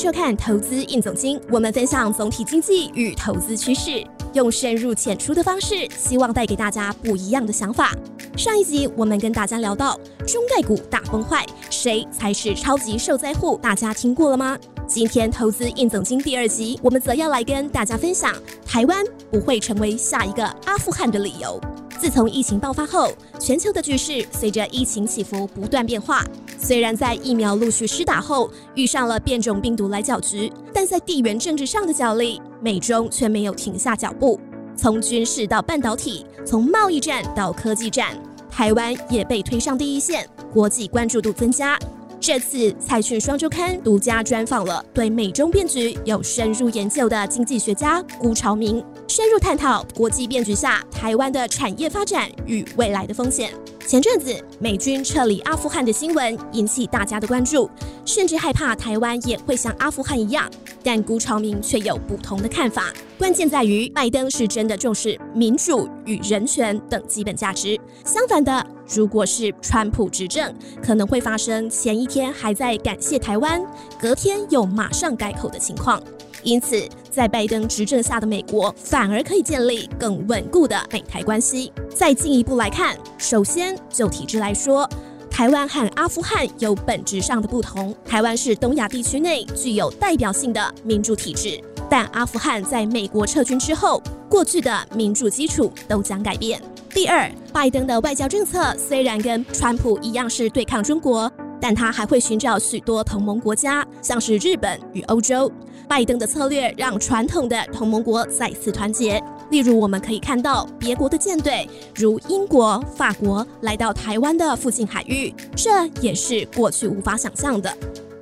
收看《投资印总经》，我们分享总体经济与投资趋势，用深入浅出的方式，希望带给大家不一样的想法。上一集我们跟大家聊到中概股大崩坏，谁才是超级受灾户？大家听过了吗？今天《投资印总经》第二集，我们则要来跟大家分享台湾不会成为下一个阿富汗的理由。自从疫情爆发后，全球的局势随着疫情起伏不断变化。虽然在疫苗陆续施打后遇上了变种病毒来搅局，但在地缘政治上的角力，美中却没有停下脚步。从军事到半导体，从贸易战到科技战，台湾也被推上第一线，国际关注度增加。这次财讯双周刊独家专访了对美中变局有深入研究的经济学家辜朝明。深入探讨国际变局下台湾的产业发展与未来的风险。前阵子美军撤离阿富汗的新闻引起大家的关注，甚至害怕台湾也会像阿富汗一样。但辜朝明却有不同的看法。关键在于拜登是真的重视民主与人权等基本价值。相反的，如果是川普执政，可能会发生前一天还在感谢台湾，隔天又马上改口的情况。因此，在拜登执政下的美国，反而可以建立更稳固的美台关系。再进一步来看，首先就体制来说，台湾和阿富汗有本质上的不同。台湾是东亚地区内具有代表性的民主体制，但阿富汗在美国撤军之后，过去的民主基础都将改变。第二，拜登的外交政策虽然跟川普一样是对抗中国。但他还会寻找许多同盟国家，像是日本与欧洲。拜登的策略让传统的同盟国再次团结。例如，我们可以看到别国的舰队，如英国、法国来到台湾的附近海域，这也是过去无法想象的。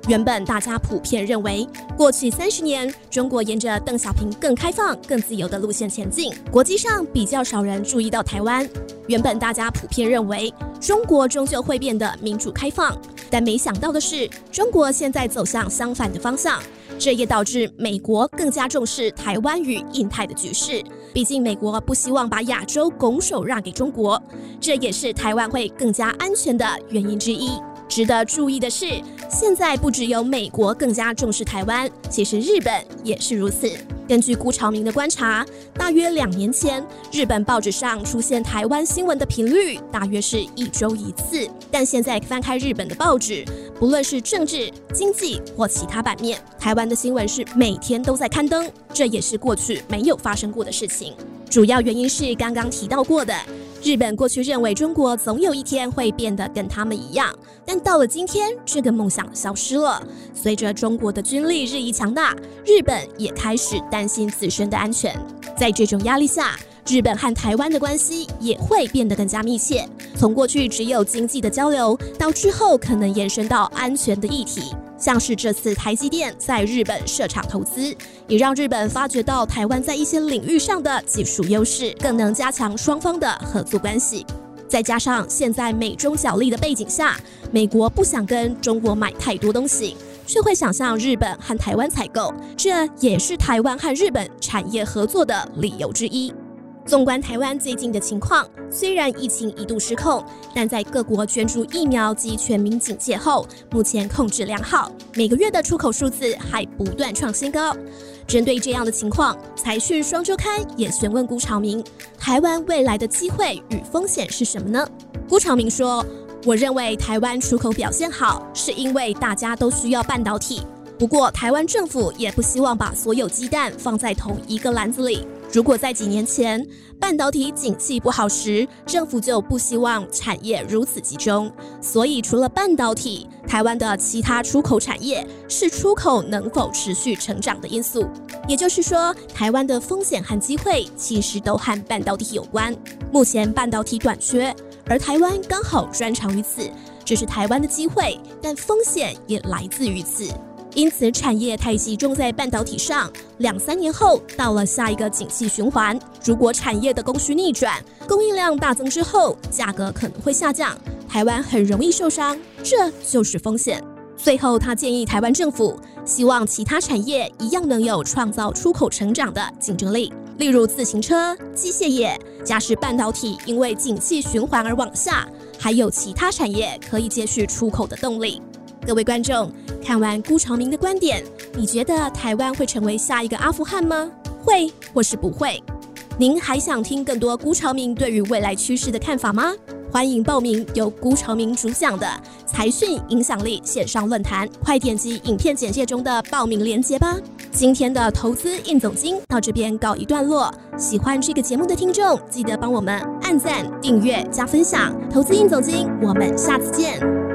原本大家普遍认为，过去三十年中国沿着邓小平更开放、更自由的路线前进，国际上比较少人注意到台湾。原本大家普遍认为，中国终究会变得民主开放。但没想到的是，中国现在走向相反的方向，这也导致美国更加重视台湾与印太的局势。毕竟，美国不希望把亚洲拱手让给中国，这也是台湾会更加安全的原因之一。值得注意的是，现在不只有美国更加重视台湾，其实日本也是如此。根据辜朝明的观察，大约两年前，日本报纸上出现台湾新闻的频率大约是一周一次。但现在翻开日本的报纸，不论是政治、经济或其他版面，台湾的新闻是每天都在刊登，这也是过去没有发生过的事情。主要原因是刚刚提到过的。日本过去认为中国总有一天会变得跟他们一样，但到了今天，这个梦想消失了。随着中国的军力日益强大，日本也开始担心自身的安全。在这种压力下，日本和台湾的关系也会变得更加密切。从过去只有经济的交流，到之后可能延伸到安全的议题。像是这次台积电在日本设厂投资，也让日本发觉到台湾在一些领域上的技术优势，更能加强双方的合作关系。再加上现在美中角力的背景下，美国不想跟中国买太多东西，却会想向日本和台湾采购，这也是台湾和日本产业合作的理由之一。纵观台湾最近的情况，虽然疫情一度失控，但在各国捐助疫苗及全民警戒后，目前控制良好。每个月的出口数字还不断创新高。针对这样的情况，财讯双周刊也询问辜朝明：台湾未来的机会与风险是什么呢？辜朝明说：“我认为台湾出口表现好，是因为大家都需要半导体。不过，台湾政府也不希望把所有鸡蛋放在同一个篮子里。”如果在几年前半导体景气不好时，政府就不希望产业如此集中，所以除了半导体，台湾的其他出口产业是出口能否持续成长的因素。也就是说，台湾的风险和机会其实都和半导体有关。目前半导体短缺，而台湾刚好专长于此，这是台湾的机会，但风险也来自于此。因此，产业太集中在半导体上，两三年后到了下一个景气循环，如果产业的供需逆转，供应量大增之后，价格可能会下降，台湾很容易受伤，这就是风险。最后，他建议台湾政府希望其他产业一样能有创造出口成长的竞争力，例如自行车、机械业。假使半导体因为景气循环而往下，还有其他产业可以接续出口的动力。各位观众。看完辜朝明的观点，你觉得台湾会成为下一个阿富汗吗？会或是不会？您还想听更多辜朝明对于未来趋势的看法吗？欢迎报名由辜朝明主讲的财讯影响力线上论坛，快点击影片简介中的报名链接吧。今天的投资印总经到这边告一段落，喜欢这个节目的听众记得帮我们按赞、订阅、加分享。投资印总经，我们下次见。